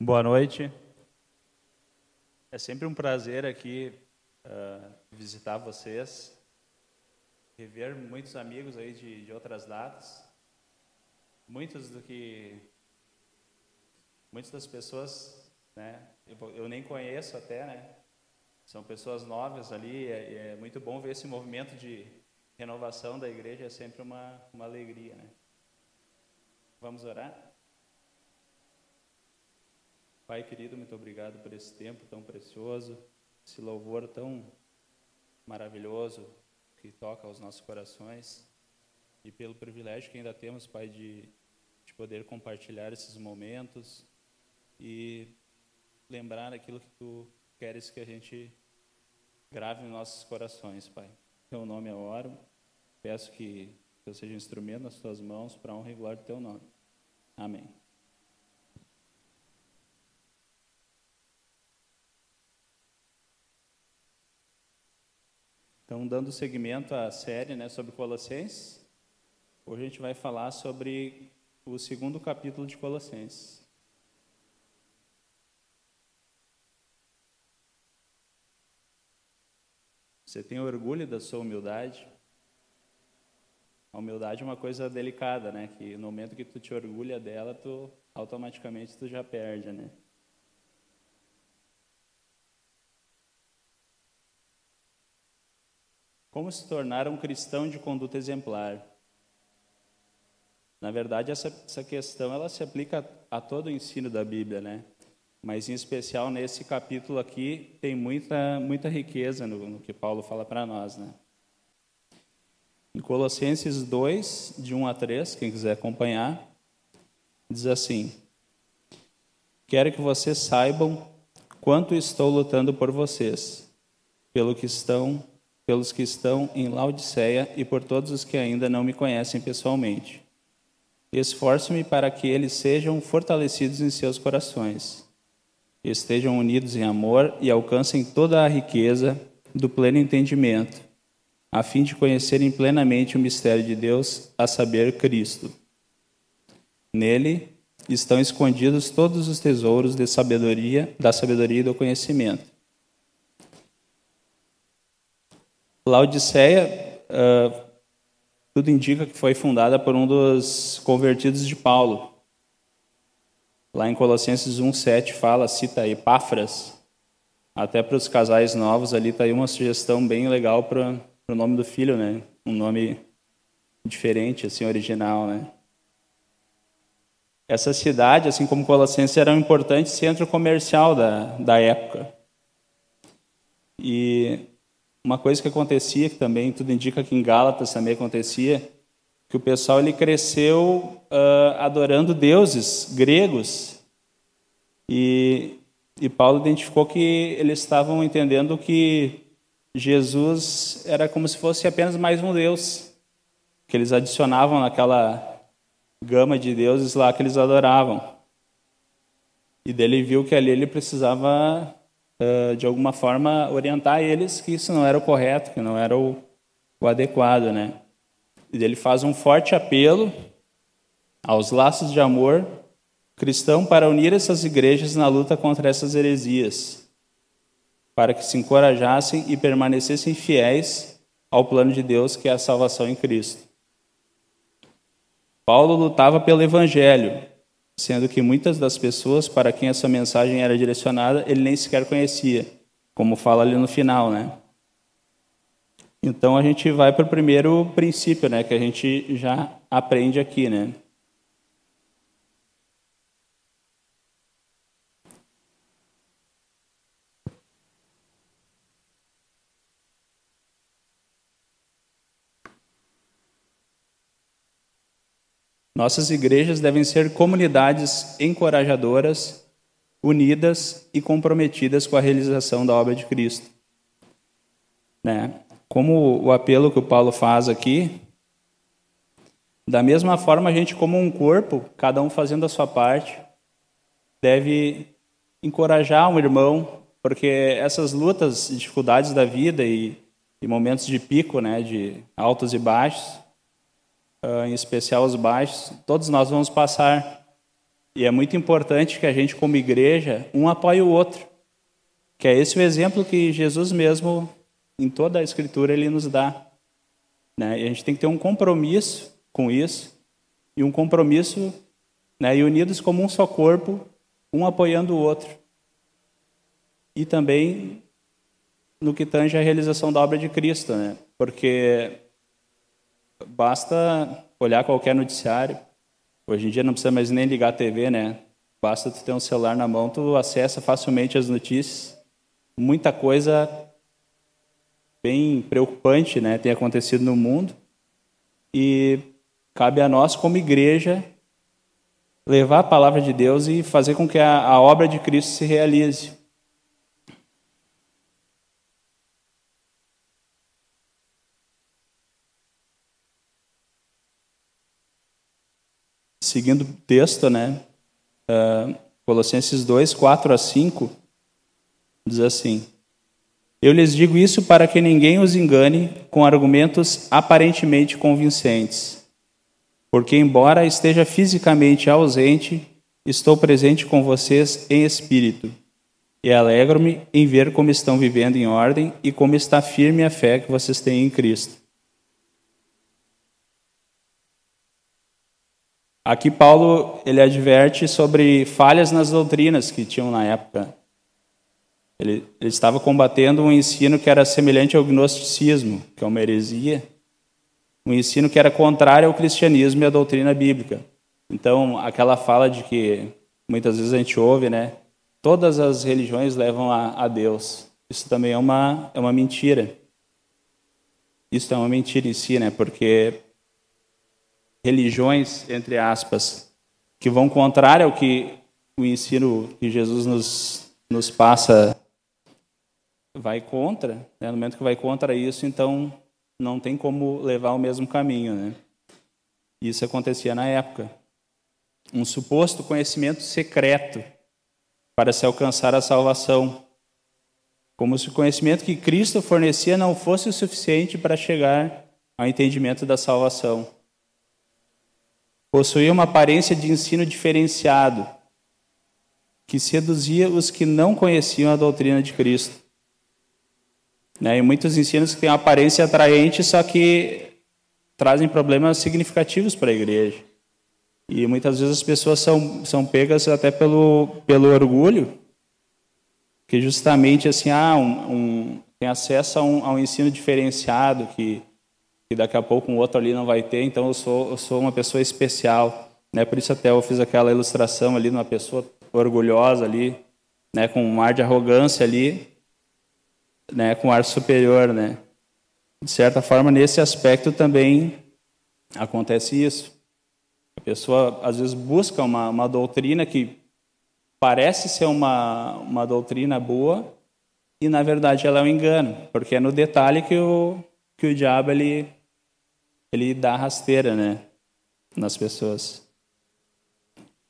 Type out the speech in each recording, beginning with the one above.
Boa noite. É sempre um prazer aqui uh, visitar vocês, rever muitos amigos aí de, de outras datas. Muitos do que muitas das pessoas, né, eu, eu, nem conheço até, né? São pessoas novas ali. É, é muito bom ver esse movimento de renovação da igreja. É sempre uma uma alegria, né? Vamos orar. Pai querido, muito obrigado por esse tempo tão precioso, esse louvor tão maravilhoso que toca aos nossos corações e pelo privilégio que ainda temos, Pai, de, de poder compartilhar esses momentos e lembrar aquilo que Tu queres que a gente grave nos nossos corações, Pai. Em Teu nome eu oro, peço que eu seja um instrumento nas Tuas mãos para honra e glória do Teu nome. Amém. Então, dando seguimento à série né, sobre Colossenses, hoje a gente vai falar sobre o segundo capítulo de Colossenses. Você tem orgulho da sua humildade? A humildade é uma coisa delicada, né? Que no momento que tu te orgulha dela, tu automaticamente tu já perde, né? Como se tornar um cristão de conduta exemplar? Na verdade, essa, essa questão ela se aplica a, a todo o ensino da Bíblia, né? Mas em especial nesse capítulo aqui tem muita muita riqueza no, no que Paulo fala para nós, né? Em Colossenses 2, de 1 a 3, quem quiser acompanhar, diz assim: Quero que vocês saibam quanto estou lutando por vocês, pelo que estão pelos que estão em Laodiceia e por todos os que ainda não me conhecem pessoalmente. Esforço-me para que eles sejam fortalecidos em seus corações, estejam unidos em amor e alcancem toda a riqueza do pleno entendimento, a fim de conhecerem plenamente o mistério de Deus, a saber, Cristo. Nele estão escondidos todos os tesouros de sabedoria, da sabedoria e do conhecimento. Laodiceia, uh, tudo indica que foi fundada por um dos convertidos de Paulo. Lá em Colossenses 1,7 fala, cita Epáfras. Até para os casais novos ali está aí uma sugestão bem legal para o nome do filho, né? Um nome diferente, assim, original, né? Essa cidade, assim como Colossenses, era um importante centro comercial da, da época. E uma coisa que acontecia, que também tudo indica que em Gálatas também acontecia, que o pessoal ele cresceu uh, adorando deuses gregos e, e Paulo identificou que eles estavam entendendo que Jesus era como se fosse apenas mais um deus que eles adicionavam naquela gama de deuses lá que eles adoravam. E dele viu que ali ele precisava de alguma forma, orientar eles que isso não era o correto, que não era o, o adequado, né? Ele faz um forte apelo aos laços de amor cristão para unir essas igrejas na luta contra essas heresias, para que se encorajassem e permanecessem fiéis ao plano de Deus, que é a salvação em Cristo. Paulo lutava pelo evangelho, sendo que muitas das pessoas para quem essa mensagem era direcionada, ele nem sequer conhecia, como fala ali no final, né? Então a gente vai para o primeiro princípio, né, que a gente já aprende aqui, né? Nossas igrejas devem ser comunidades encorajadoras, unidas e comprometidas com a realização da obra de Cristo. Né? Como o apelo que o Paulo faz aqui, da mesma forma, a gente, como um corpo, cada um fazendo a sua parte, deve encorajar um irmão, porque essas lutas dificuldades da vida e, e momentos de pico, né, de altos e baixos, em especial os baixos, todos nós vamos passar. E é muito importante que a gente, como igreja, um apoie o outro. Que é esse o exemplo que Jesus mesmo, em toda a Escritura, ele nos dá. Né? E a gente tem que ter um compromisso com isso, e um compromisso, né, e unidos como um só corpo, um apoiando o outro. E também no que tange a realização da obra de Cristo, né? Porque basta olhar qualquer noticiário, hoje em dia não precisa mais nem ligar a TV, né? Basta tu ter um celular na mão, tu acessa facilmente as notícias. Muita coisa bem preocupante, né, tem acontecido no mundo. E cabe a nós, como igreja, levar a palavra de Deus e fazer com que a, a obra de Cristo se realize. Seguindo o texto, né? Uh, Colossenses 2, 4 a 5, diz assim: Eu lhes digo isso para que ninguém os engane com argumentos aparentemente convincentes porque, embora esteja fisicamente ausente, estou presente com vocês em espírito. E alegro-me em ver como estão vivendo em ordem e como está firme a fé que vocês têm em Cristo. Aqui Paulo ele adverte sobre falhas nas doutrinas que tinham na época. Ele, ele estava combatendo um ensino que era semelhante ao gnosticismo, que é uma heresia, um ensino que era contrário ao cristianismo e à doutrina bíblica. Então, aquela fala de que muitas vezes a gente ouve, né? Todas as religiões levam a, a Deus. Isso também é uma, é uma mentira. Isso é uma mentira em si, né? Porque religiões, entre aspas, que vão contrário ao que o ensino que Jesus nos, nos passa vai contra, né? no momento que vai contra isso, então não tem como levar o mesmo caminho. Né? Isso acontecia na época. Um suposto conhecimento secreto para se alcançar a salvação. Como se o conhecimento que Cristo fornecia não fosse o suficiente para chegar ao entendimento da salvação. Possuía uma aparência de ensino diferenciado, que seduzia os que não conheciam a doutrina de Cristo. Né? E muitos ensinos que têm uma aparência atraente, só que trazem problemas significativos para a igreja. E muitas vezes as pessoas são, são pegas até pelo, pelo orgulho, que justamente assim, ah, um, um, tem acesso a um, a um ensino diferenciado que, que daqui a pouco um outro ali não vai ter, então eu sou, eu sou uma pessoa especial. Né? Por isso até eu fiz aquela ilustração ali de uma pessoa orgulhosa ali, né? com um ar de arrogância ali, né, com ar superior, né? De certa forma, nesse aspecto também acontece isso. A pessoa às vezes busca uma, uma doutrina que parece ser uma, uma doutrina boa e na verdade ela é um engano, porque é no detalhe que o, que o diabo ele, ele dá rasteira, né, nas pessoas.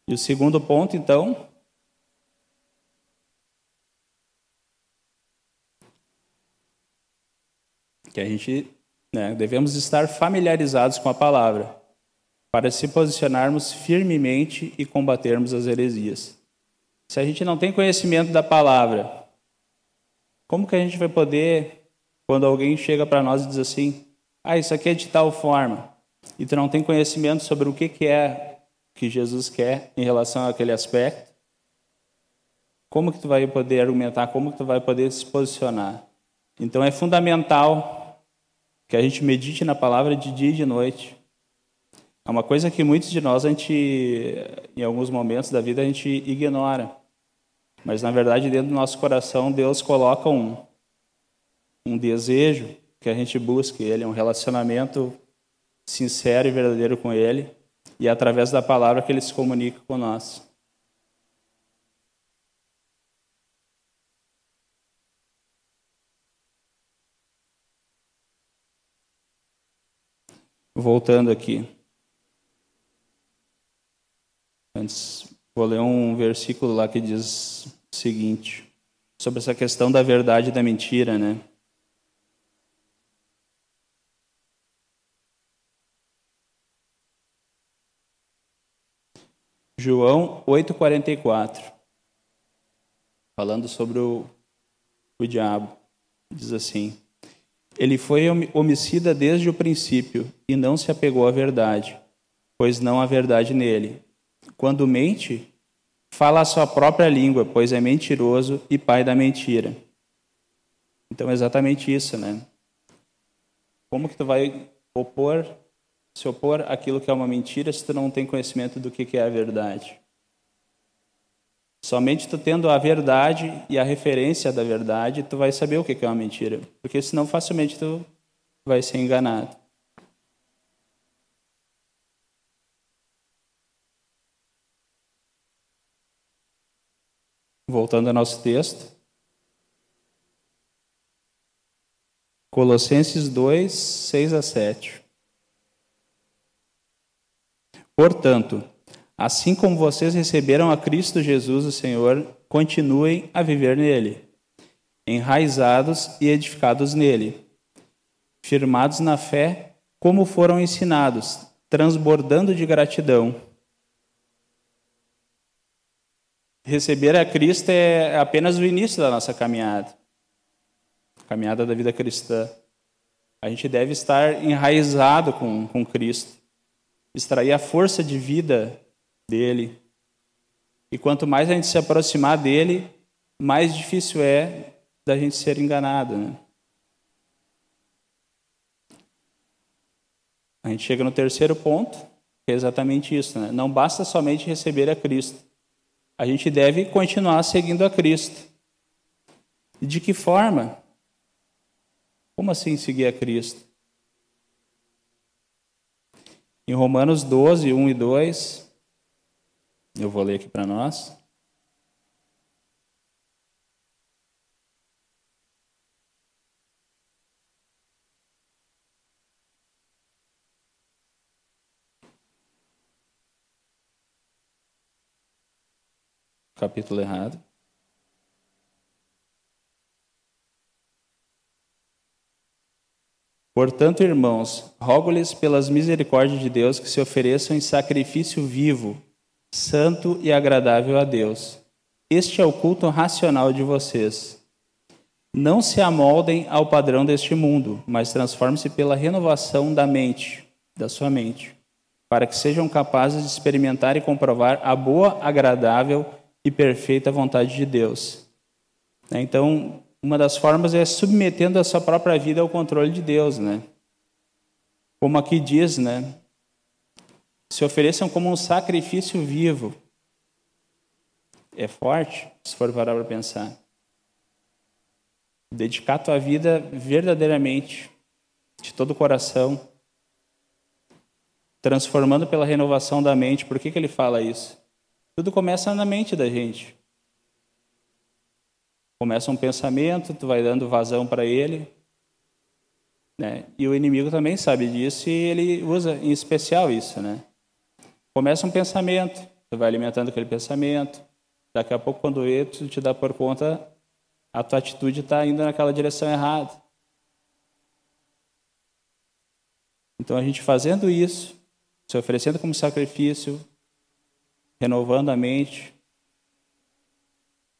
E o segundo ponto, então, que a gente né, devemos estar familiarizados com a palavra para se posicionarmos firmemente e combatermos as heresias. Se a gente não tem conhecimento da palavra, como que a gente vai poder, quando alguém chega para nós e diz assim, ah, isso aqui é de tal forma, e tu não tem conhecimento sobre o que, que é que Jesus quer em relação àquele aspecto, como que tu vai poder argumentar, como que tu vai poder se posicionar? Então é fundamental que a gente medite na palavra de dia e de noite. É uma coisa que muitos de nós, a gente, em alguns momentos da vida, a gente ignora. Mas, na verdade, dentro do nosso coração, Deus coloca um, um desejo que a gente busque Ele, um relacionamento sincero e verdadeiro com Ele, e é através da palavra que Ele se comunica com nós. Voltando aqui. Antes, vou ler um versículo lá que diz o seguinte, sobre essa questão da verdade e da mentira, né? João 8,44. Falando sobre o, o diabo. Diz assim: Ele foi homicida desde o princípio e não se apegou à verdade, pois não há verdade nele. Quando mente, fala a sua própria língua, pois é mentiroso e pai da mentira. Então é exatamente isso, né? Como que tu vai opor, se opor aquilo que é uma mentira se tu não tem conhecimento do que é a verdade? Somente tu tendo a verdade e a referência da verdade, tu vai saber o que é uma mentira. Porque senão facilmente tu vai ser enganado. Voltando ao nosso texto. Colossenses 2, 6 a 7. Portanto, assim como vocês receberam a Cristo Jesus, o Senhor, continuem a viver nele, enraizados e edificados nele, firmados na fé, como foram ensinados, transbordando de gratidão. Receber a Cristo é apenas o início da nossa caminhada caminhada da vida cristã. A gente deve estar enraizado com, com Cristo, extrair a força de vida dele. E quanto mais a gente se aproximar dele, mais difícil é da gente ser enganado. Né? A gente chega no terceiro ponto, que é exatamente isso. Né? Não basta somente receber a Cristo. A gente deve continuar seguindo a Cristo. E de que forma? Como assim seguir a Cristo? Em Romanos 12, 1 e 2, eu vou ler aqui para nós. Capítulo errado. Portanto, irmãos, rogo-lhes pelas misericórdias de Deus que se ofereçam em sacrifício vivo, santo e agradável a Deus. Este é o culto racional de vocês. Não se amoldem ao padrão deste mundo, mas transformem-se pela renovação da mente, da sua mente, para que sejam capazes de experimentar e comprovar a boa, agradável e perfeita vontade de Deus. Então, uma das formas é submetendo a sua própria vida ao controle de Deus, né? Como aqui diz, né? Se ofereçam como um sacrifício vivo. É forte, se for parar para pensar. Dedicar tua vida verdadeiramente, de todo o coração, transformando pela renovação da mente. Por que, que ele fala isso? Tudo começa na mente da gente. Começa um pensamento, tu vai dando vazão para ele, né? E o inimigo também sabe disso e ele usa em especial isso, né? Começa um pensamento, tu vai alimentando aquele pensamento. Daqui a pouco, quando vê, tu te dá por conta, a tua atitude está indo naquela direção errada. Então, a gente fazendo isso, se oferecendo como sacrifício, renovando a mente?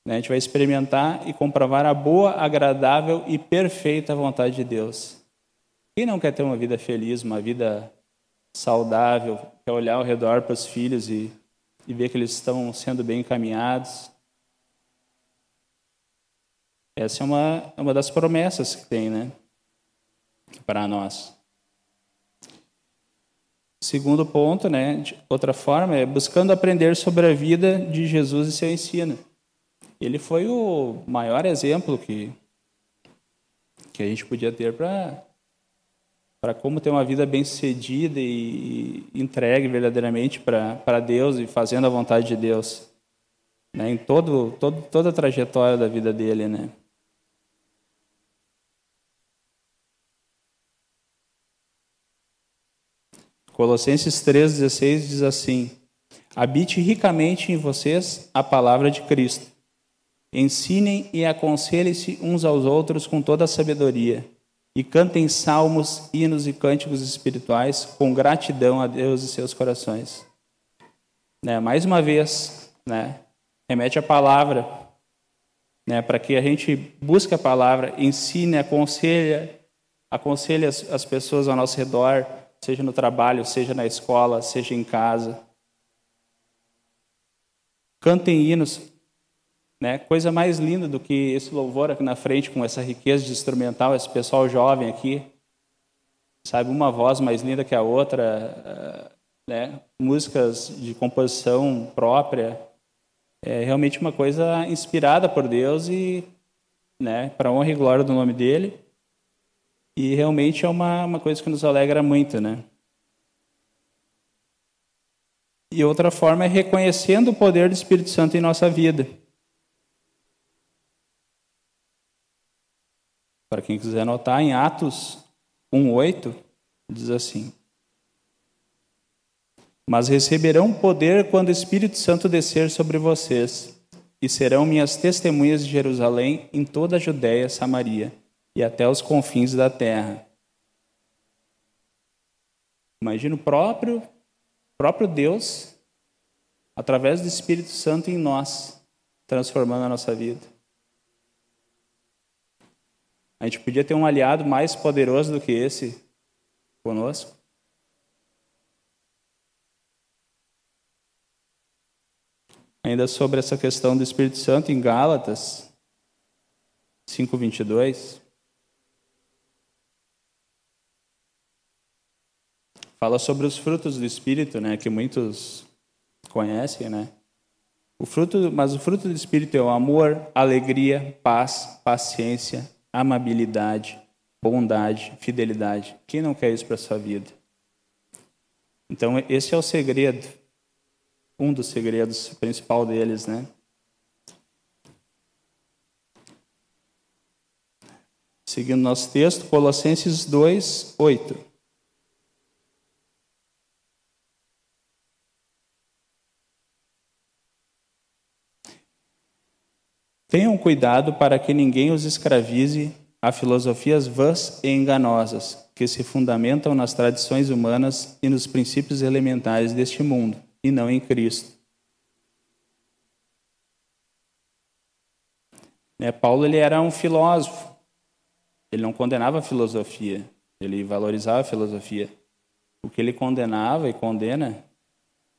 A gente vai experimentar e comprovar a boa, agradável e perfeita vontade de Deus. Quem não quer ter uma vida feliz, uma vida saudável, quer olhar ao redor para os filhos e, e ver que eles estão sendo bem encaminhados? Essa é uma, é uma das promessas que tem, né? Para nós. Segundo ponto, né? Outra forma, é buscando aprender sobre a vida de Jesus e seu ensino. Ele foi o maior exemplo que, que a gente podia ter para como ter uma vida bem sucedida e entregue verdadeiramente para Deus e fazendo a vontade de Deus, né? Em todo, todo toda a trajetória da vida dele, né? Colossenses 3,16 diz assim: Habite ricamente em vocês a palavra de Cristo Ensinem e aconselhem-se uns aos outros com toda a sabedoria, e cantem salmos, hinos e cânticos espirituais com gratidão a Deus e seus corações. né, mais uma vez, né, remete à palavra, né, para que a gente busque a palavra, ensine, aconselhe, aconselhe as, as pessoas ao nosso redor, seja no trabalho, seja na escola, seja em casa. Cantem hinos, né? Coisa mais linda do que esse louvor aqui na frente com essa riqueza de instrumental, esse pessoal jovem aqui, sabe, uma voz mais linda que a outra, eh, né? Músicas de composição própria, é realmente uma coisa inspirada por Deus e, né, para honra e glória do nome dele. E realmente é uma, uma coisa que nos alegra muito, né? E outra forma é reconhecendo o poder do Espírito Santo em nossa vida. Para quem quiser anotar, em Atos 1,8, diz assim: Mas receberão poder quando o Espírito Santo descer sobre vocês, e serão minhas testemunhas de Jerusalém, em toda a Judéia, Samaria e até os confins da terra. Imagina o próprio, próprio Deus, através do Espírito Santo em nós, transformando a nossa vida. A gente podia ter um aliado mais poderoso do que esse conosco. Ainda sobre essa questão do Espírito Santo em Gálatas 5:22, fala sobre os frutos do espírito, né, que muitos conhecem, né? O fruto, mas o fruto do espírito é o amor, alegria, paz, paciência, amabilidade, bondade, fidelidade. Quem não quer isso para sua vida? Então esse é o segredo, um dos segredos principal deles, né? Seguindo nosso texto, Colossenses 2, 8. Tenham cuidado para que ninguém os escravize a filosofias vãs e enganosas, que se fundamentam nas tradições humanas e nos princípios elementares deste mundo, e não em Cristo. É, Paulo ele era um filósofo. Ele não condenava a filosofia, ele valorizava a filosofia. O que ele condenava e condena,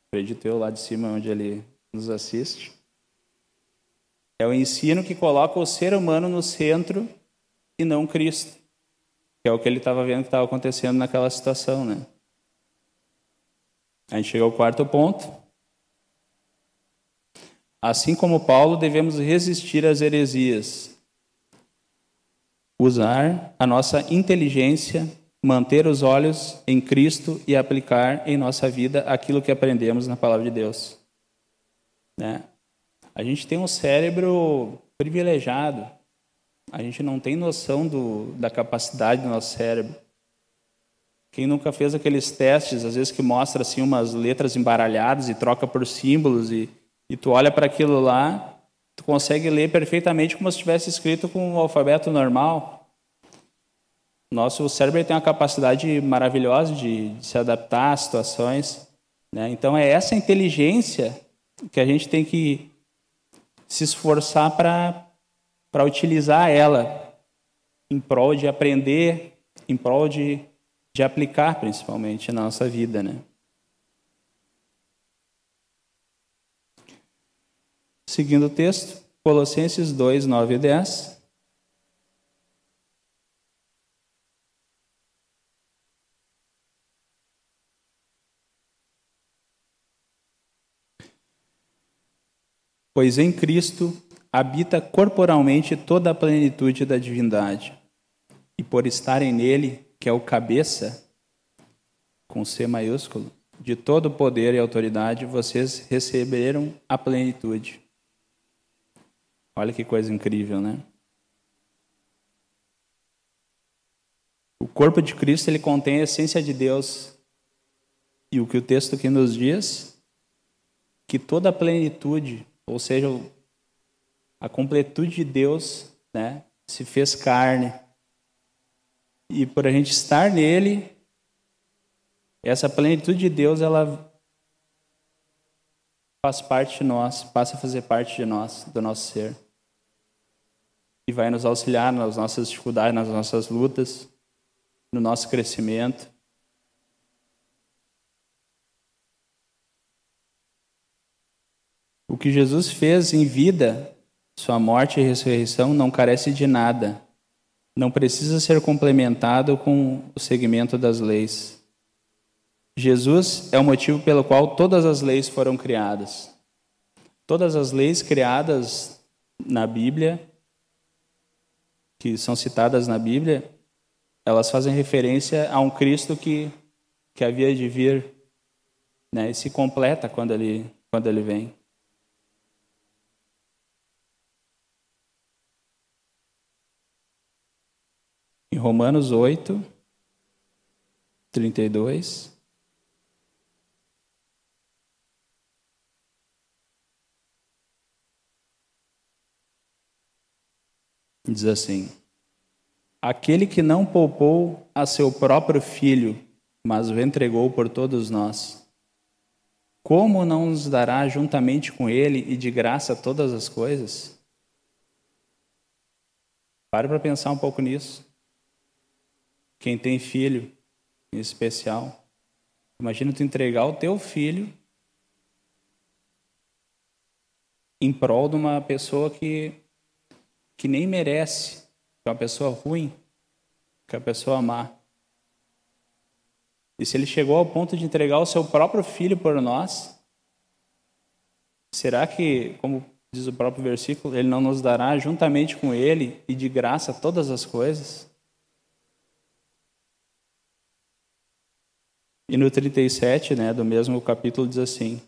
acredito eu lá de cima onde ele nos assiste, é o ensino que coloca o ser humano no centro e não Cristo. Que é o que ele estava vendo que estava acontecendo naquela situação, né? A gente chega ao quarto ponto. Assim como Paulo, devemos resistir às heresias. Usar a nossa inteligência, manter os olhos em Cristo e aplicar em nossa vida aquilo que aprendemos na palavra de Deus. Né? A gente tem um cérebro privilegiado. A gente não tem noção do, da capacidade do nosso cérebro. Quem nunca fez aqueles testes, às vezes que mostra assim umas letras embaralhadas e troca por símbolos e, e tu olha para aquilo lá, tu consegue ler perfeitamente como se tivesse escrito com um alfabeto normal. Nosso cérebro tem uma capacidade maravilhosa de, de se adaptar às situações. Né? Então é essa inteligência que a gente tem que se esforçar para utilizar ela em prol de aprender, em prol de, de aplicar principalmente na nossa vida, né? Seguindo o texto, Colossenses 2, 9 e 10. Pois em Cristo habita corporalmente toda a plenitude da divindade. E por estarem nele, que é o cabeça, com C maiúsculo, de todo poder e autoridade, vocês receberam a plenitude. Olha que coisa incrível, né? O corpo de Cristo ele contém a essência de Deus. E o que o texto aqui nos diz? Que toda a plenitude ou seja, a completude de Deus né, se fez carne. E por a gente estar nele, essa plenitude de Deus, ela, faz parte de nós, passa a fazer parte de nós, do nosso ser. E vai nos auxiliar nas nossas dificuldades, nas nossas lutas, no nosso crescimento. O que Jesus fez em vida, sua morte e ressurreição, não carece de nada. Não precisa ser complementado com o segmento das leis. Jesus é o motivo pelo qual todas as leis foram criadas. Todas as leis criadas na Bíblia, que são citadas na Bíblia, elas fazem referência a um Cristo que, que havia de vir né, e se completa quando ele, quando ele vem. Em Romanos 8, 32. Diz assim: Aquele que não poupou a seu próprio filho, mas o entregou por todos nós, como não nos dará juntamente com ele e de graça todas as coisas? Pare para pensar um pouco nisso. Quem tem filho, em especial, imagina tu entregar o teu filho em prol de uma pessoa que, que nem merece, que é uma pessoa ruim, que é uma pessoa má. E se ele chegou ao ponto de entregar o seu próprio filho por nós, será que, como diz o próprio versículo, ele não nos dará juntamente com ele e de graça todas as coisas? E no 37, né, do mesmo capítulo, diz assim: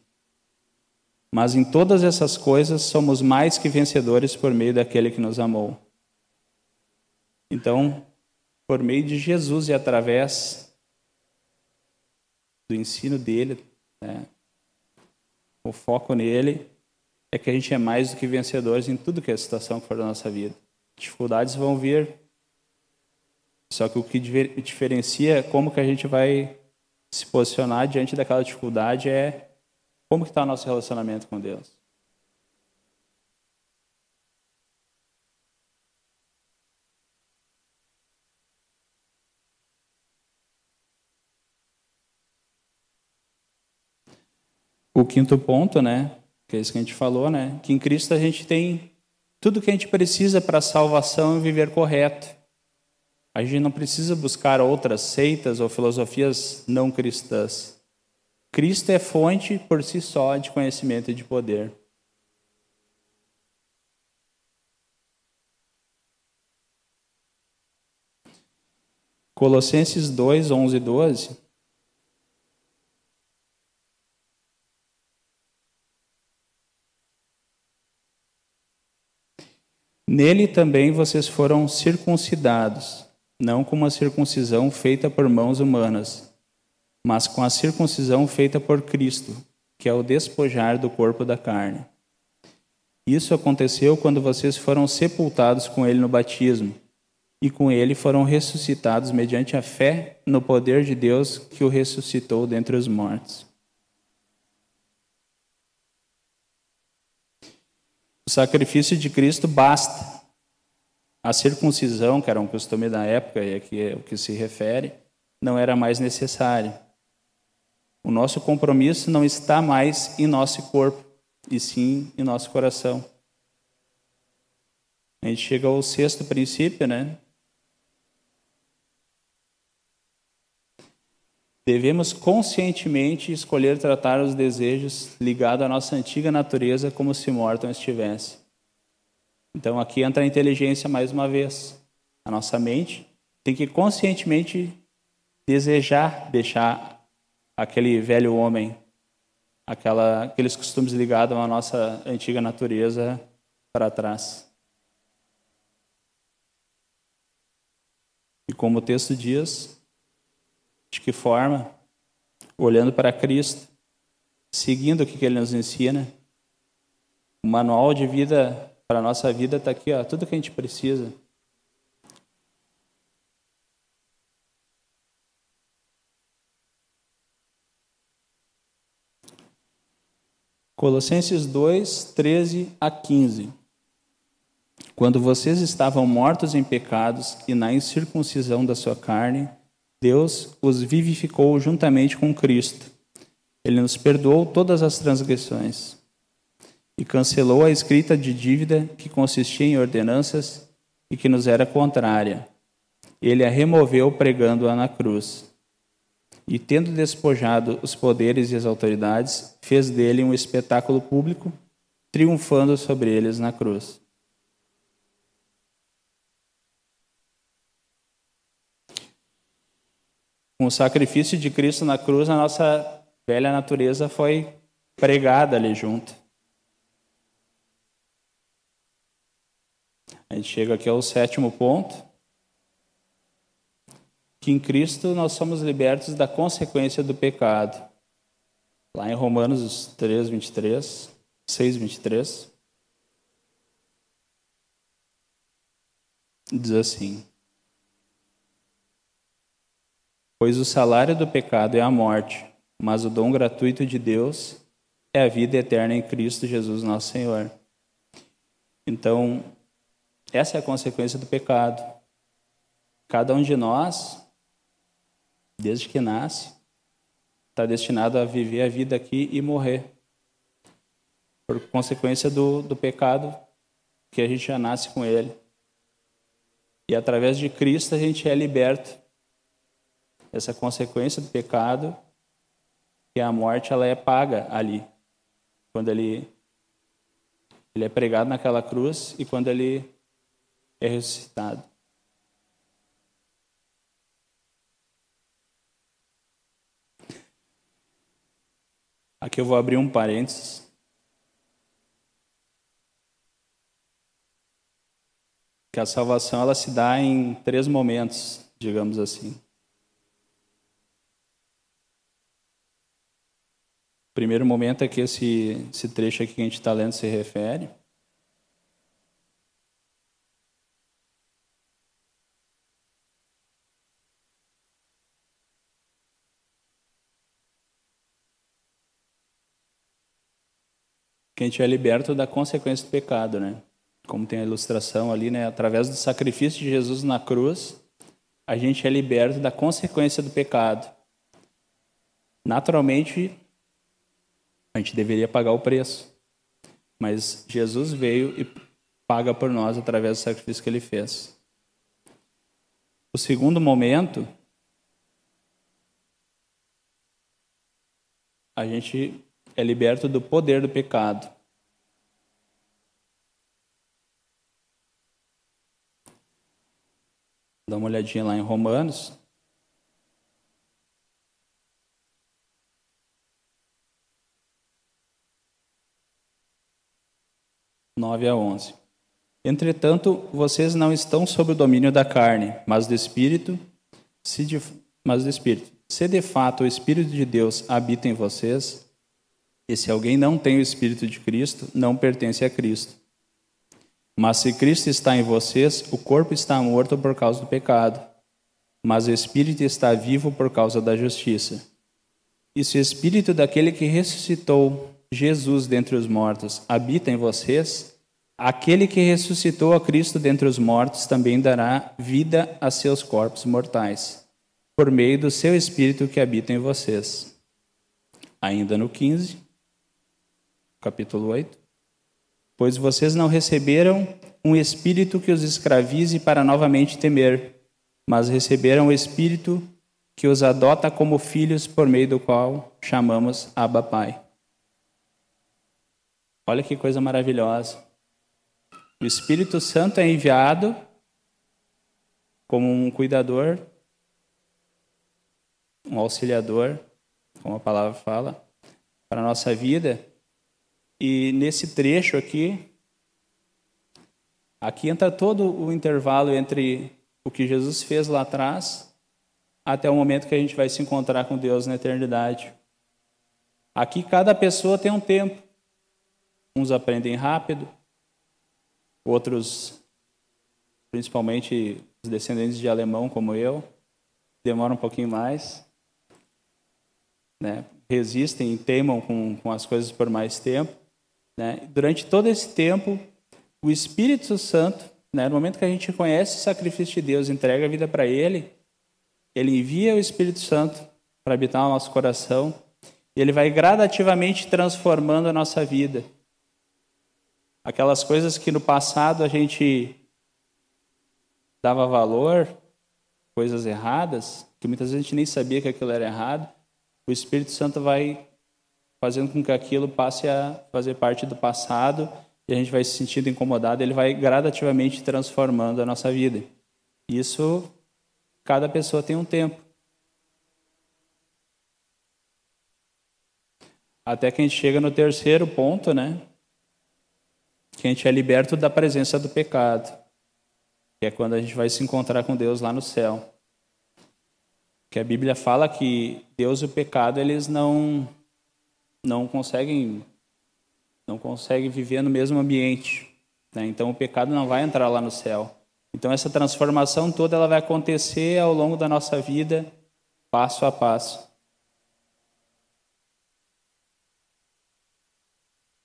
Mas em todas essas coisas somos mais que vencedores por meio daquele que nos amou. Então, por meio de Jesus e através do ensino dele, né, o foco nele, é que a gente é mais do que vencedores em tudo que é a situação que for da nossa vida. Dificuldades vão vir, só que o que diferencia é como que a gente vai se posicionar diante daquela dificuldade é como que está o nosso relacionamento com Deus. O quinto ponto, né, que é isso que a gente falou, né, que em Cristo a gente tem tudo que a gente precisa para salvação e viver correto. A gente não precisa buscar outras seitas ou filosofias não cristãs. Cristo é fonte por si só de conhecimento e de poder. Colossenses 2, 11 e 12. Nele também vocês foram circuncidados não com uma circuncisão feita por mãos humanas, mas com a circuncisão feita por Cristo, que é o despojar do corpo da carne. Isso aconteceu quando vocês foram sepultados com ele no batismo, e com ele foram ressuscitados mediante a fé no poder de Deus que o ressuscitou dentre os mortos. O sacrifício de Cristo basta a circuncisão, que era um costume da época e aqui é o que se refere, não era mais necessária. O nosso compromisso não está mais em nosso corpo, e sim em nosso coração. A gente chega ao sexto princípio, né? Devemos conscientemente escolher tratar os desejos ligados à nossa antiga natureza como se mortam estivesse. Então aqui entra a inteligência mais uma vez. A nossa mente tem que conscientemente desejar deixar aquele velho homem, aquela, aqueles costumes ligados à nossa antiga natureza para trás. E como o texto diz, de que forma? Olhando para Cristo, seguindo o que ele nos ensina, o manual de vida para a nossa vida está aqui, ó, tudo que a gente precisa. Colossenses 2, 13 a 15. Quando vocês estavam mortos em pecados e na incircuncisão da sua carne, Deus os vivificou juntamente com Cristo. Ele nos perdoou todas as transgressões e cancelou a escrita de dívida que consistia em ordenanças e que nos era contrária. Ele a removeu pregando-a na cruz. E, tendo despojado os poderes e as autoridades, fez dele um espetáculo público, triunfando sobre eles na cruz. Com o sacrifício de Cristo na cruz, a nossa velha natureza foi pregada ali junto. A gente chega aqui ao sétimo ponto, que em Cristo nós somos libertos da consequência do pecado. Lá em Romanos 3, 23, 6, 23, diz assim: Pois o salário do pecado é a morte, mas o dom gratuito de Deus é a vida eterna em Cristo Jesus, nosso Senhor. Então, essa é a consequência do pecado. Cada um de nós, desde que nasce, está destinado a viver a vida aqui e morrer. Por consequência do, do pecado que a gente já nasce com ele. E através de Cristo a gente é liberto essa consequência do pecado, que a morte, ela é paga ali. Quando ele, ele é pregado naquela cruz e quando ele é ressuscitado. Aqui eu vou abrir um parênteses. Que a salvação ela se dá em três momentos, digamos assim. primeiro momento é que esse, esse trecho aqui que a gente está lendo se refere. Que a gente é liberto da consequência do pecado, né? Como tem a ilustração ali, né? Através do sacrifício de Jesus na cruz, a gente é liberto da consequência do pecado. Naturalmente, a gente deveria pagar o preço. Mas Jesus veio e paga por nós através do sacrifício que ele fez. O segundo momento, a gente é liberto do poder do pecado. Dá uma olhadinha lá em Romanos. 9 a 11. Entretanto, vocês não estão sob o domínio da carne, mas do Espírito, se de, mas do Espírito. Se de fato o Espírito de Deus habita em vocês, e se alguém não tem o Espírito de Cristo, não pertence a Cristo. Mas se Cristo está em vocês, o corpo está morto por causa do pecado, mas o Espírito está vivo por causa da justiça. E se o Espírito daquele que ressuscitou Jesus dentre os mortos habita em vocês, aquele que ressuscitou a Cristo dentre os mortos também dará vida a seus corpos mortais, por meio do seu Espírito que habita em vocês. Ainda no 15, capítulo 8. Pois vocês não receberam um espírito que os escravize para novamente temer, mas receberam o espírito que os adota como filhos, por meio do qual chamamos Abba Pai. Olha que coisa maravilhosa. O Espírito Santo é enviado como um cuidador, um auxiliador, como a palavra fala, para a nossa vida. E nesse trecho aqui, aqui entra todo o intervalo entre o que Jesus fez lá atrás até o momento que a gente vai se encontrar com Deus na eternidade. Aqui cada pessoa tem um tempo. Uns aprendem rápido, outros, principalmente os descendentes de alemão como eu, demoram um pouquinho mais. Né? resistem e teimam com, com as coisas por mais tempo. Né? Durante todo esse tempo, o Espírito Santo, né, no momento que a gente conhece o sacrifício de Deus, entrega a vida para Ele, Ele envia o Espírito Santo para habitar no nosso coração, e Ele vai gradativamente transformando a nossa vida. Aquelas coisas que no passado a gente dava valor, coisas erradas, que muitas vezes a gente nem sabia que aquilo era errado, o Espírito Santo vai fazendo com que aquilo passe a fazer parte do passado e a gente vai se sentindo incomodado, ele vai gradativamente transformando a nossa vida. Isso, cada pessoa tem um tempo. Até que a gente chega no terceiro ponto, né? Que a gente é liberto da presença do pecado. Que é quando a gente vai se encontrar com Deus lá no céu. Que a Bíblia fala que Deus e o pecado, eles não não conseguem não conseguem viver no mesmo ambiente. Né? Então o pecado não vai entrar lá no céu. Então essa transformação toda ela vai acontecer ao longo da nossa vida, passo a passo.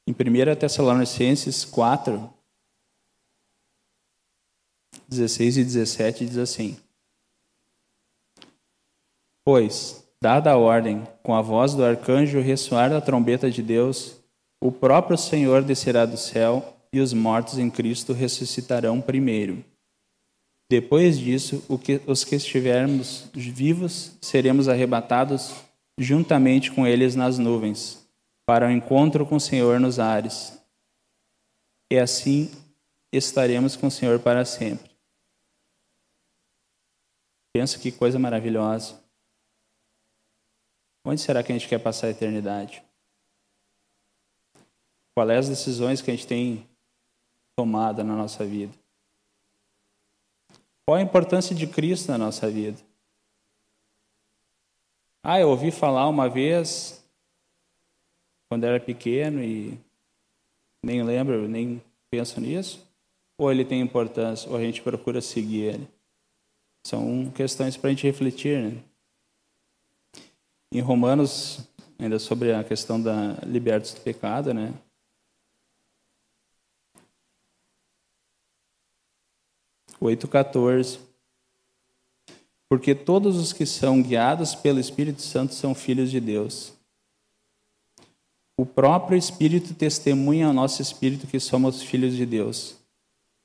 Em 1 Tessalonicenses 4, 16 e 17 diz assim: Pois, dada a ordem, com a voz do arcanjo ressoar da trombeta de Deus, o próprio Senhor descerá do céu e os mortos em Cristo ressuscitarão primeiro. Depois disso, os que estivermos vivos seremos arrebatados juntamente com eles nas nuvens, para o encontro com o Senhor nos ares. E assim estaremos com o Senhor para sempre. Pensa que coisa maravilhosa. Onde será que a gente quer passar a eternidade? Quais é as decisões que a gente tem tomado na nossa vida? Qual a importância de Cristo na nossa vida? Ah, eu ouvi falar uma vez, quando era pequeno e nem lembro, nem penso nisso. Ou ele tem importância, ou a gente procura seguir ele. São questões para a gente refletir, né? Em Romanos, ainda sobre a questão da libertos do pecado, né? 8,14. Porque todos os que são guiados pelo Espírito Santo são filhos de Deus. O próprio Espírito testemunha ao nosso espírito que somos filhos de Deus.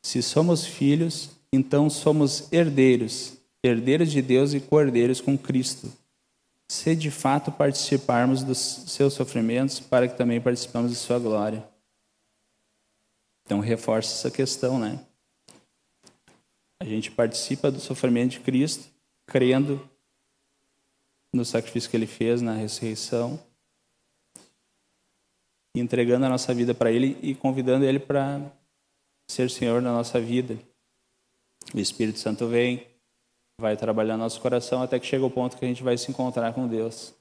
Se somos filhos, então somos herdeiros, herdeiros de Deus e cordeiros com Cristo. Se de fato participarmos dos seus sofrimentos, para que também participamos de sua glória. Então reforça essa questão, né? A gente participa do sofrimento de Cristo, crendo no sacrifício que ele fez, na ressurreição, entregando a nossa vida para ele e convidando ele para ser Senhor na nossa vida. O Espírito Santo vem, vai trabalhar no nosso coração até que chega o ponto que a gente vai se encontrar com Deus.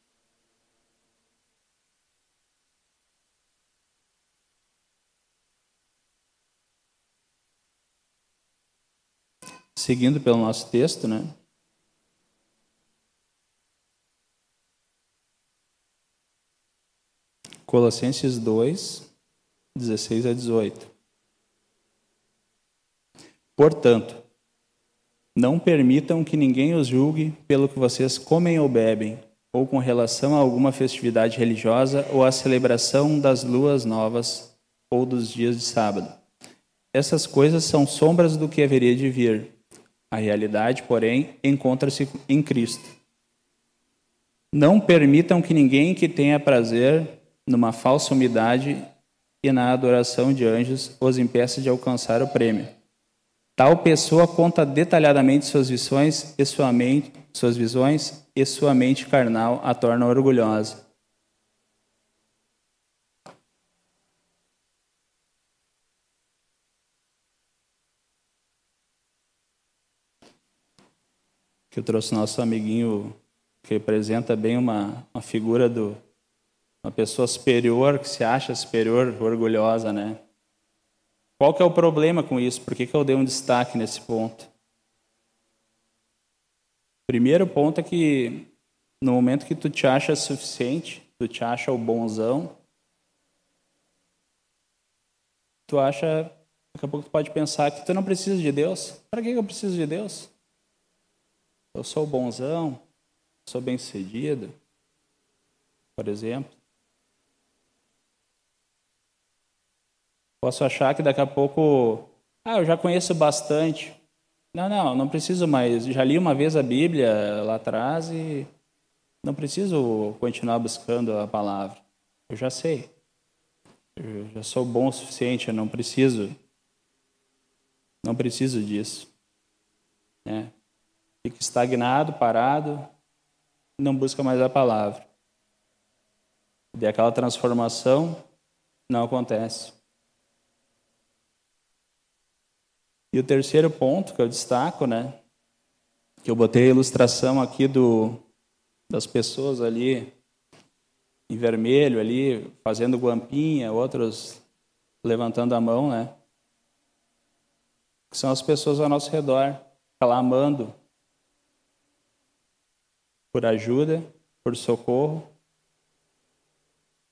Seguindo pelo nosso texto, né? Colossenses 2, 16 a 18. Portanto, não permitam que ninguém os julgue pelo que vocês comem ou bebem, ou com relação a alguma festividade religiosa ou a celebração das luas novas ou dos dias de sábado. Essas coisas são sombras do que haveria de vir a realidade, porém, encontra-se em Cristo. Não permitam que ninguém que tenha prazer numa falsa umidade e na adoração de anjos os impeça de alcançar o prêmio. Tal pessoa conta detalhadamente suas visões e sua mente, suas visões e sua mente carnal a torna orgulhosa. que eu trouxe nosso amiguinho que representa bem uma, uma figura do uma pessoa superior que se acha superior, orgulhosa, né? Qual que é o problema com isso? Por que, que eu dei um destaque nesse ponto? Primeiro ponto é que no momento que tu te acha suficiente, tu te acha o bonzão, tu acha, daqui a pouco tu pode pensar que tu não precisa de Deus. Para que eu preciso de Deus? Eu sou bonzão, sou bem sucedido, por exemplo. Posso achar que daqui a pouco, ah, eu já conheço bastante. Não, não, não preciso mais. Já li uma vez a Bíblia lá atrás e não preciso continuar buscando a palavra. Eu já sei. Eu já sou bom o suficiente, eu não preciso. Não preciso disso. Né? Fica estagnado, parado, não busca mais a palavra. E aquela transformação não acontece. E o terceiro ponto que eu destaco, né, que eu botei a ilustração aqui do, das pessoas ali em vermelho ali, fazendo guampinha, outros levantando a mão, né? Que são as pessoas ao nosso redor, clamando por ajuda, por socorro.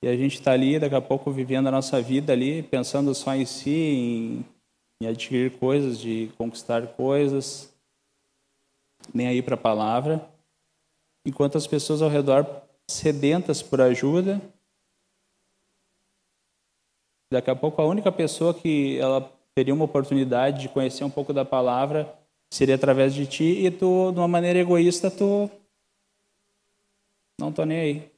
E a gente está ali, daqui a pouco, vivendo a nossa vida ali, pensando só em si, em, adquirir coisas, de conquistar coisas, nem aí para a palavra, enquanto as pessoas ao redor sedentas por ajuda. Daqui a pouco a única pessoa que ela teria uma oportunidade de conhecer um pouco da palavra seria através de ti e tu, de uma maneira egoísta, tu não tô nem aí.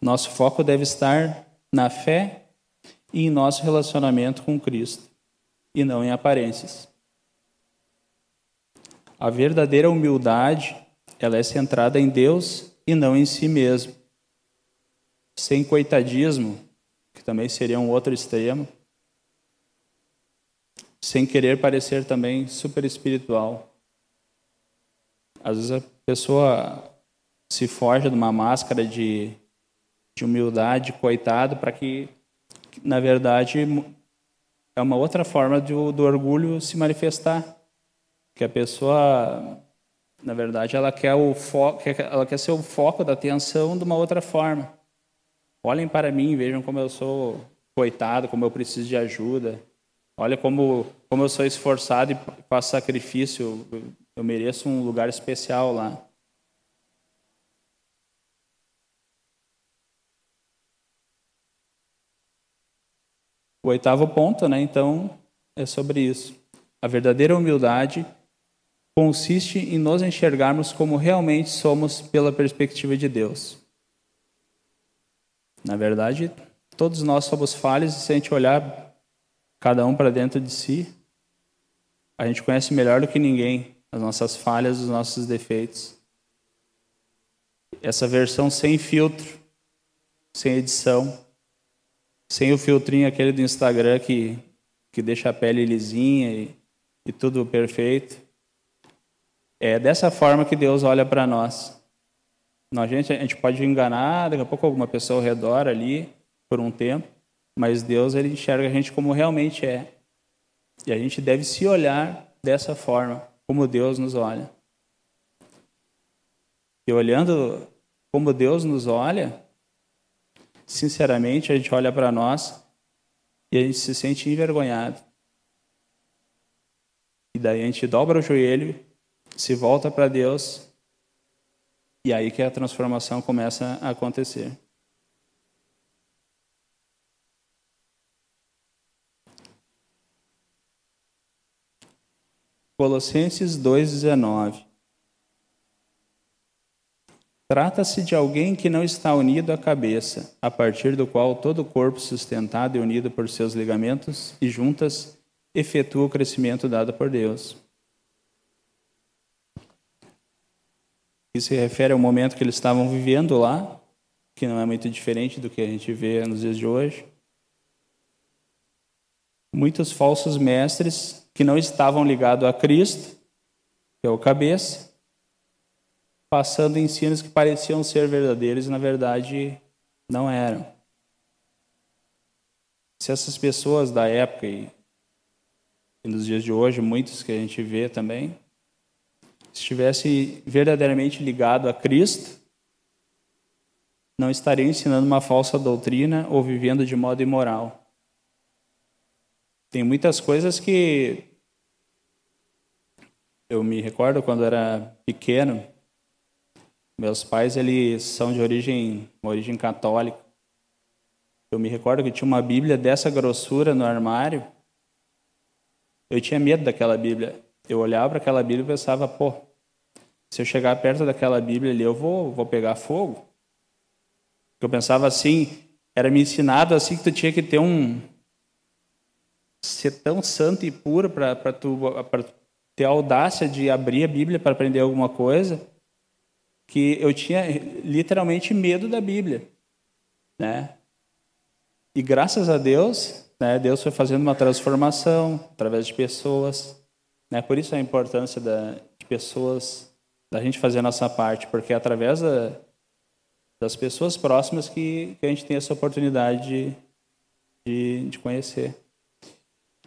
Nosso foco deve estar na fé e em nosso relacionamento com Cristo, e não em aparências. A verdadeira humildade, ela é centrada em Deus e não em si mesmo. Sem coitadismo, que também seria um outro extremo. Sem querer parecer também super espiritual. Às vezes a pessoa se forja de uma máscara de, de humildade, coitado, para que, na verdade, é uma outra forma do, do orgulho se manifestar que a pessoa, na verdade, ela quer, o foco, ela quer ser o foco da atenção de uma outra forma. Olhem para mim, vejam como eu sou coitado, como eu preciso de ajuda. Olha como, como eu sou esforçado e faço sacrifício, eu mereço um lugar especial lá. O oitavo ponto, né, então, é sobre isso. A verdadeira humildade consiste em nos enxergarmos como realmente somos pela perspectiva de Deus. Na verdade, todos nós somos falhos e se a gente olhar cada um para dentro de si, a gente conhece melhor do que ninguém as nossas falhas, os nossos defeitos. Essa versão sem filtro, sem edição, sem o filtrinho aquele do Instagram que, que deixa a pele lisinha e, e tudo perfeito. É dessa forma que Deus olha para nós. A gente, a gente pode enganar, daqui a pouco alguma pessoa ao redor ali, por um tempo, mas Deus ele enxerga a gente como realmente é. E a gente deve se olhar dessa forma, como Deus nos olha. E olhando como Deus nos olha, sinceramente, a gente olha para nós e a gente se sente envergonhado. E daí a gente dobra o joelho se volta para Deus e aí que a transformação começa a acontecer. Colossenses 2,19 Trata-se de alguém que não está unido à cabeça, a partir do qual todo o corpo sustentado e unido por seus ligamentos e juntas efetua o crescimento dado por Deus. Isso se refere ao momento que eles estavam vivendo lá, que não é muito diferente do que a gente vê nos dias de hoje. Muitos falsos mestres que não estavam ligados a Cristo, que é o cabeça, passando ensinos que pareciam ser verdadeiros e na verdade não eram. Se essas pessoas da época e, nos dias de hoje, muitos que a gente vê também, estivesse verdadeiramente ligado a Cristo, não estaria ensinando uma falsa doutrina ou vivendo de modo imoral. Tem muitas coisas que eu me recordo quando era pequeno, meus pais eles são de origem, origem católica. Eu me recordo que tinha uma Bíblia dessa grossura no armário. Eu tinha medo daquela Bíblia. Eu olhava para aquela Bíblia e pensava, pô, se eu chegar perto daquela Bíblia ali, eu vou, vou pegar fogo. Eu pensava assim, era me ensinado assim que tu tinha que ter um ser tão santo e puro para tu ter a audácia de abrir a Bíblia para aprender alguma coisa, que eu tinha literalmente medo da Bíblia, né? E graças a Deus, né, Deus foi fazendo uma transformação através de pessoas, né? Por isso a importância da, de pessoas, da gente fazer a nossa parte, porque é através da, das pessoas próximas que, que a gente tem essa oportunidade de, de, de conhecer.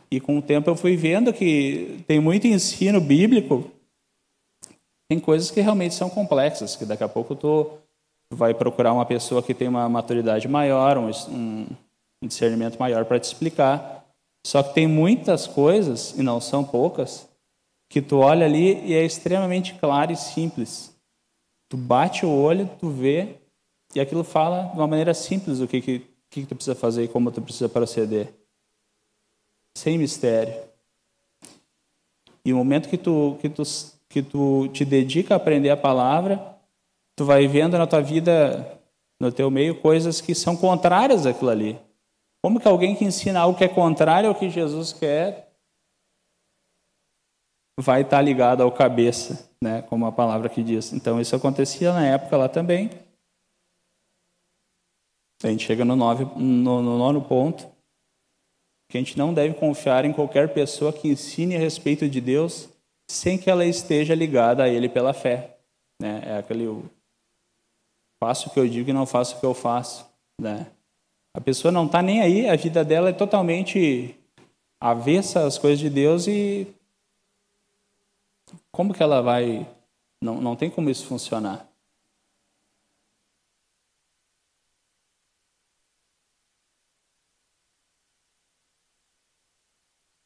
E com o tempo eu fui vendo que tem muito ensino bíblico, tem coisas que realmente são complexas, que daqui a pouco tu vai procurar uma pessoa que tem uma maturidade maior, um, um discernimento maior para te explicar. Só que tem muitas coisas, e não são poucas, que tu olha ali e é extremamente claro e simples. Tu bate o olho, tu vê, e aquilo fala de uma maneira simples o que, que, que tu precisa fazer e como tu precisa proceder. Sem mistério. E o momento que tu, que tu, que tu te dedica a aprender a palavra, tu vai vendo na tua vida, no teu meio, coisas que são contrárias àquilo ali. Como que alguém que ensina algo que é contrário ao que Jesus quer vai estar ligado ao cabeça, né? como a palavra que diz. Então, isso acontecia na época lá também. A gente chega no, nove, no, no nono ponto, que a gente não deve confiar em qualquer pessoa que ensine a respeito de Deus sem que ela esteja ligada a Ele pela fé. Né? É aquele faço o que eu digo e não faço o que eu faço. Né? A pessoa não está nem aí, a vida dela é totalmente avessa às coisas de Deus e como que ela vai. Não, não tem como isso funcionar.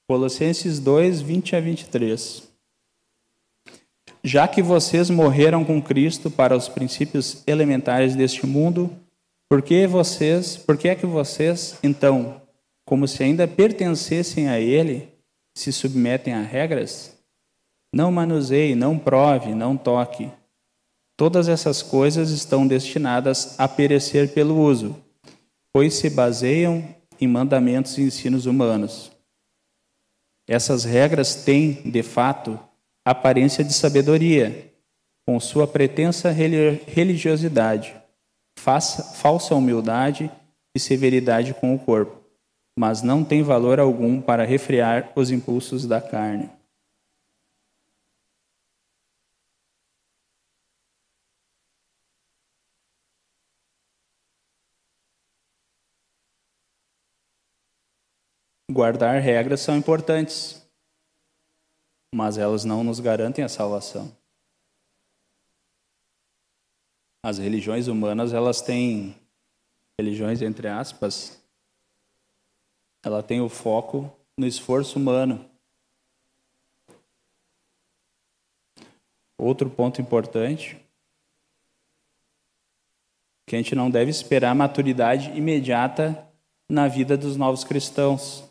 Colossenses 2, 20 a 23. Já que vocês morreram com Cristo para os princípios elementares deste mundo, por que vocês, por que é que vocês, então, como se ainda pertencessem a ele, se submetem a regras? Não manuseie, não prove, não toque. Todas essas coisas estão destinadas a perecer pelo uso, pois se baseiam em mandamentos e ensinos humanos. Essas regras têm, de fato, aparência de sabedoria, com sua pretensa religiosidade, falsa humildade e severidade com o corpo, mas não tem valor algum para refrear os impulsos da carne. guardar regras são importantes, mas elas não nos garantem a salvação. As religiões humanas, elas têm religiões entre aspas, ela tem o foco no esforço humano. Outro ponto importante que a gente não deve esperar maturidade imediata na vida dos novos cristãos.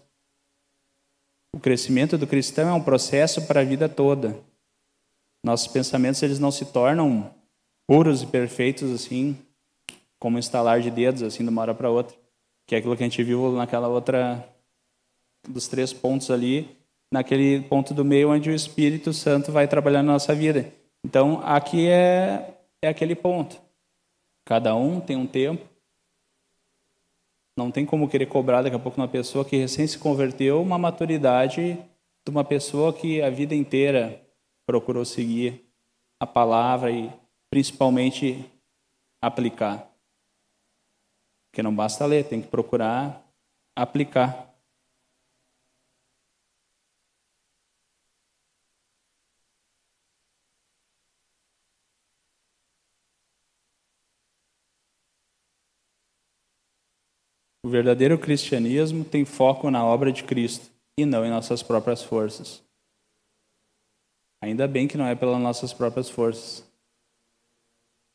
O crescimento do cristão é um processo para a vida toda. Nossos pensamentos eles não se tornam puros e perfeitos assim, como um estalar de dedos assim de uma hora para outra, que é aquilo que a gente viu naquela outra dos três pontos ali, naquele ponto do meio onde o Espírito Santo vai trabalhar na nossa vida. Então, aqui é é aquele ponto. Cada um tem um tempo, não tem como querer cobrar daqui a pouco uma pessoa que recém se converteu uma maturidade de uma pessoa que a vida inteira procurou seguir a palavra e principalmente aplicar. Porque não basta ler, tem que procurar aplicar. O verdadeiro cristianismo tem foco na obra de Cristo e não em nossas próprias forças. Ainda bem que não é pelas nossas próprias forças,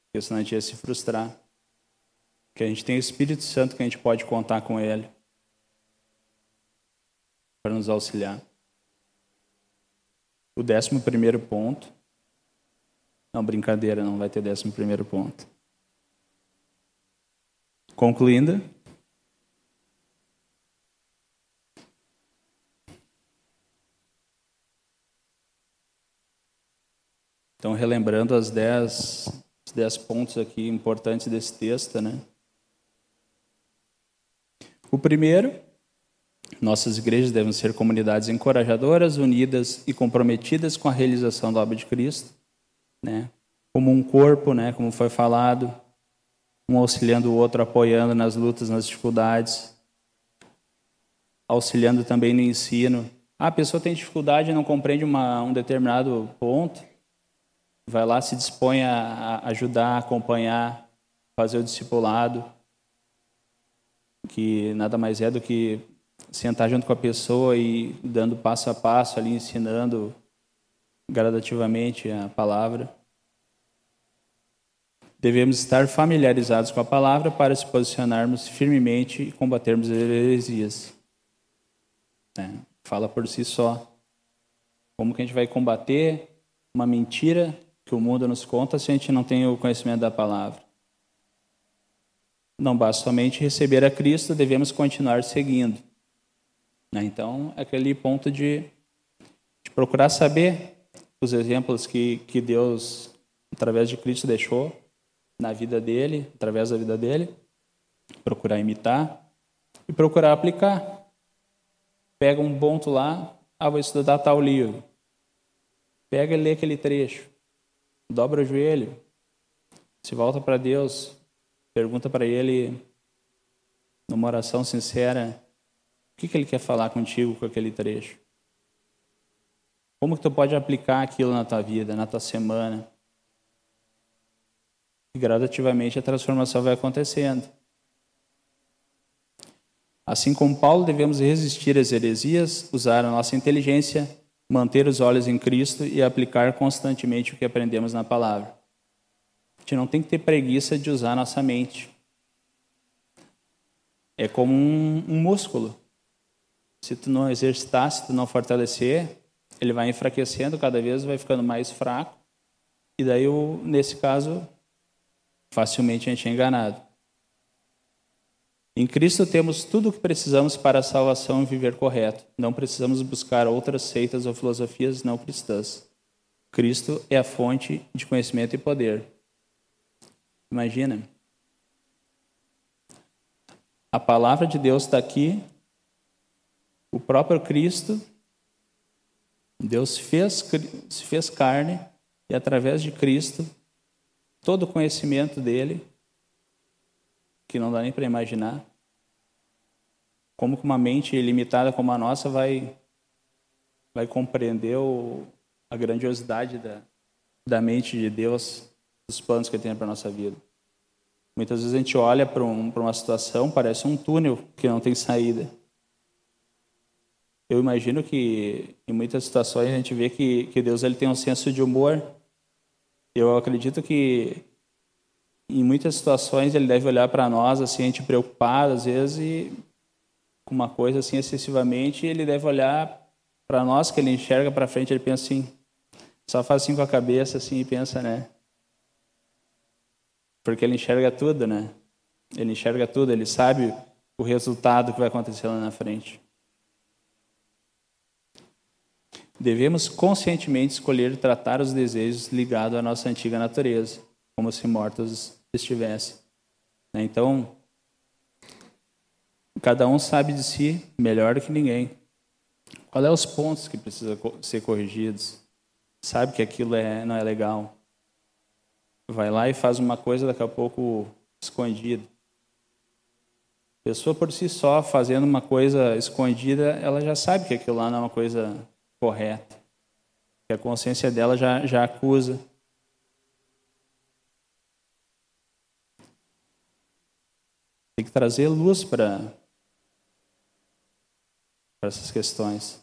porque senão a gente ia se frustrar. Que a gente tem o Espírito Santo que a gente pode contar com Ele para nos auxiliar. O décimo primeiro ponto. Não, brincadeira, não vai ter décimo primeiro ponto. Concluindo, Então, relembrando as dez, os dez pontos aqui importantes desse texto, né? O primeiro, nossas igrejas devem ser comunidades encorajadoras, unidas e comprometidas com a realização da obra de Cristo, né? Como um corpo, né? Como foi falado, um auxiliando o outro, apoiando nas lutas, nas dificuldades, auxiliando também no ensino. Ah, a pessoa tem dificuldade e não compreende uma, um determinado ponto, vai lá, se dispõe a ajudar, acompanhar, fazer o discipulado, que nada mais é do que sentar junto com a pessoa e dando passo a passo ali, ensinando gradativamente a palavra. Devemos estar familiarizados com a palavra para se posicionarmos firmemente e combatermos as heresias. É, fala por si só. Como que a gente vai combater uma mentira que o mundo nos conta se a gente não tem o conhecimento da palavra. Não basta somente receber a Cristo, devemos continuar seguindo. Né? Então, aquele ponto de, de procurar saber os exemplos que, que Deus, através de Cristo, deixou na vida dele, através da vida dele, procurar imitar e procurar aplicar. Pega um ponto lá, ah, vou estudar tal livro. Pega e lê aquele trecho dobra o joelho, se volta para Deus, pergunta para Ele, numa oração sincera, o que, que Ele quer falar contigo com aquele trecho? Como que tu pode aplicar aquilo na tua vida, na tua semana? E gradativamente a transformação vai acontecendo. Assim como Paulo, devemos resistir às heresias, usar a nossa inteligência manter os olhos em Cristo e aplicar constantemente o que aprendemos na palavra. A gente não tem que ter preguiça de usar nossa mente. É como um, um músculo. Se tu não exercitar, se tu não fortalecer, ele vai enfraquecendo cada vez, vai ficando mais fraco. E daí, nesse caso, facilmente a gente é enganado. Em Cristo temos tudo o que precisamos para a salvação e viver correto. Não precisamos buscar outras seitas ou filosofias não cristãs. Cristo é a fonte de conhecimento e poder. Imagina. A palavra de Deus está aqui. O próprio Cristo, Deus fez, se fez carne e através de Cristo, todo o conhecimento dele, que não dá nem para imaginar, como que uma mente limitada como a nossa vai vai compreender o, a grandiosidade da, da mente de Deus, dos planos que Ele tem para a nossa vida. Muitas vezes a gente olha para um, uma situação, parece um túnel que não tem saída. Eu imagino que em muitas situações a gente vê que, que Deus ele tem um senso de humor. Eu acredito que em muitas situações ele deve olhar para nós assim, a gente preocupado às vezes e com uma coisa assim excessivamente, ele deve olhar para nós que ele enxerga para frente, ele pensa assim, só faz assim com a cabeça assim e pensa, né? Porque ele enxerga tudo, né? Ele enxerga tudo, ele sabe o resultado que vai acontecer lá na frente. Devemos conscientemente escolher tratar os desejos ligados à nossa antiga natureza, como se mortos estivessem. Né? Então, Cada um sabe de si melhor do que ninguém. Qual é os pontos que precisam ser corrigidos? Sabe que aquilo é, não é legal. Vai lá e faz uma coisa daqui a pouco escondida. Pessoa por si só fazendo uma coisa escondida, ela já sabe que aquilo lá não é uma coisa correta. Que a consciência dela já, já acusa. Tem que trazer luz para essas questões.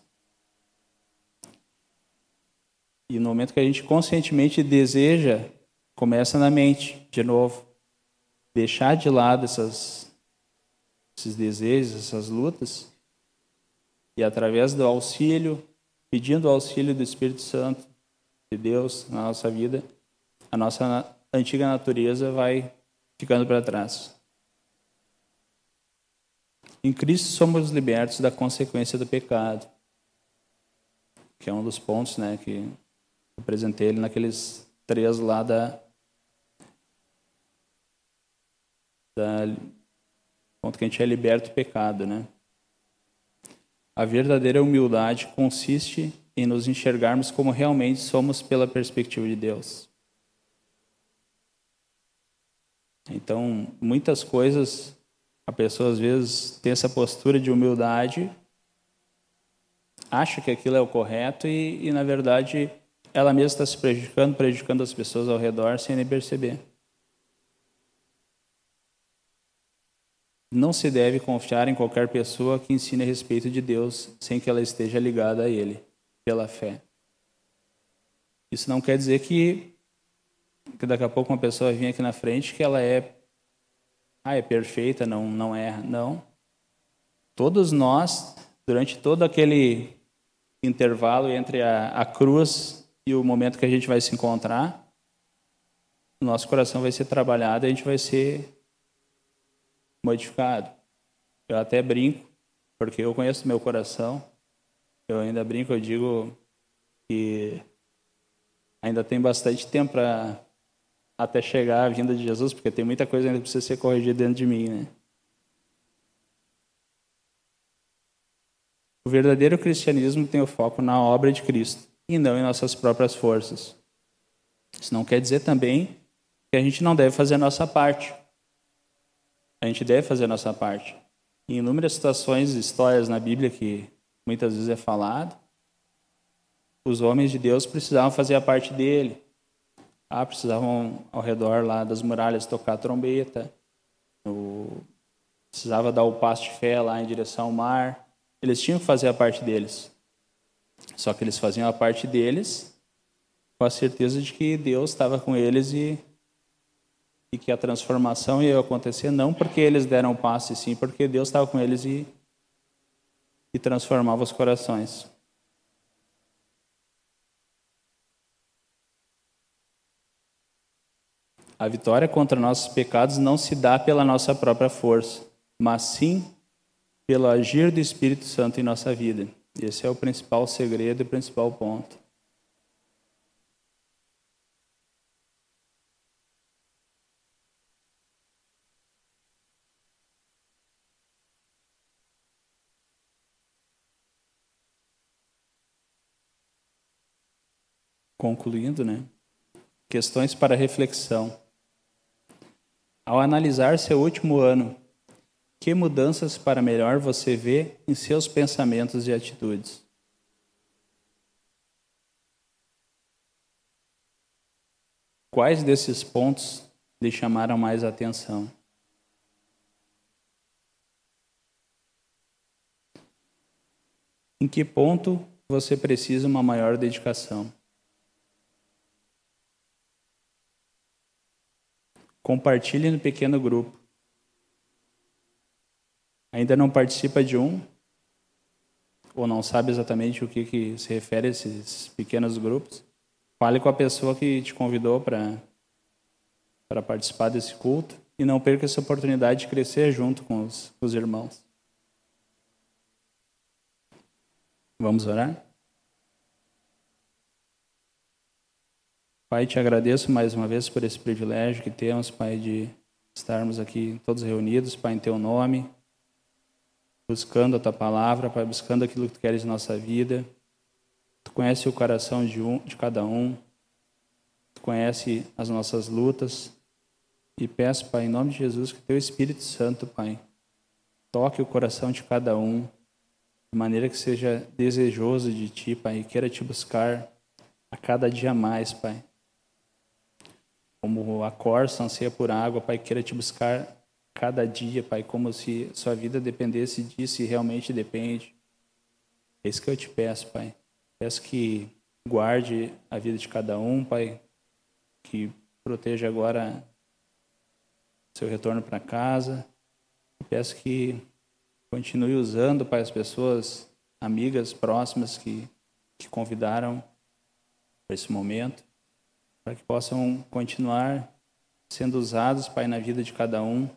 E no momento que a gente conscientemente deseja, começa na mente, de novo. Deixar de lado essas, esses desejos, essas lutas, e através do auxílio, pedindo o auxílio do Espírito Santo, de Deus na nossa vida, a nossa antiga natureza vai ficando para trás. Em Cristo somos libertos da consequência do pecado, que é um dos pontos né, que apresentei ele naqueles três lá da, da ponto que a gente é liberto do pecado, né? A verdadeira humildade consiste em nos enxergarmos como realmente somos pela perspectiva de Deus. Então, muitas coisas a pessoa às vezes tem essa postura de humildade, acha que aquilo é o correto e, e na verdade ela mesma está se prejudicando, prejudicando as pessoas ao redor sem nem perceber. Não se deve confiar em qualquer pessoa que ensine a respeito de Deus sem que ela esteja ligada a Ele, pela fé. Isso não quer dizer que, que daqui a pouco uma pessoa vir aqui na frente que ela é ah, é perfeita, não, não erra. Não. Todos nós, durante todo aquele intervalo entre a, a cruz e o momento que a gente vai se encontrar, nosso coração vai ser trabalhado a gente vai ser modificado. Eu até brinco, porque eu conheço meu coração. Eu ainda brinco, eu digo que ainda tem bastante tempo para até chegar à vinda de Jesus, porque tem muita coisa ainda que precisa ser corrigida dentro de mim, né? O verdadeiro cristianismo tem o foco na obra de Cristo e não em nossas próprias forças. Isso não quer dizer também que a gente não deve fazer a nossa parte. A gente deve fazer a nossa parte. Em inúmeras situações, histórias na Bíblia que muitas vezes é falado, os homens de Deus precisavam fazer a parte dele. Ah, precisavam ao redor lá das muralhas tocar trombeta, o... precisava dar o passo de fé lá em direção ao mar. Eles tinham que fazer a parte deles. Só que eles faziam a parte deles com a certeza de que Deus estava com eles e, e que a transformação ia acontecer não porque eles deram o passo, sim porque Deus estava com eles e, e transformava os corações. A vitória contra nossos pecados não se dá pela nossa própria força, mas sim pelo agir do Espírito Santo em nossa vida. Esse é o principal segredo e o principal ponto. Concluindo, né? Questões para reflexão. Ao analisar seu último ano, que mudanças para melhor você vê em seus pensamentos e atitudes? Quais desses pontos lhe chamaram mais atenção? Em que ponto você precisa uma maior dedicação? Compartilhe no pequeno grupo. Ainda não participa de um? Ou não sabe exatamente o que, que se refere a esses pequenos grupos? Fale com a pessoa que te convidou para participar desse culto e não perca essa oportunidade de crescer junto com os, com os irmãos. Vamos orar? Pai, te agradeço mais uma vez por esse privilégio que temos, Pai, de estarmos aqui todos reunidos, Pai, em Teu nome, buscando a Tua palavra, Pai, buscando aquilo que Tu queres em nossa vida. Tu conhece o coração de, um, de cada um, Tu conhece as nossas lutas, e peço, Pai, em nome de Jesus, que Teu Espírito Santo, Pai, toque o coração de cada um, de maneira que seja desejoso de Ti, Pai, e queira Te buscar a cada dia mais, Pai como a corça anseia por água, Pai, queira te buscar cada dia, Pai, como se sua vida dependesse disso e realmente depende. É isso que eu te peço, Pai. Peço que guarde a vida de cada um, Pai, que proteja agora seu retorno para casa. Peço que continue usando, Pai, as pessoas amigas próximas que, que convidaram para esse momento, para que possam continuar sendo usados, Pai, na vida de cada um,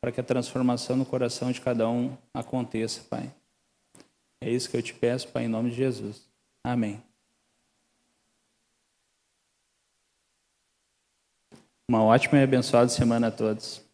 para que a transformação no coração de cada um aconteça, Pai. É isso que eu te peço, Pai, em nome de Jesus. Amém. Uma ótima e abençoada semana a todos.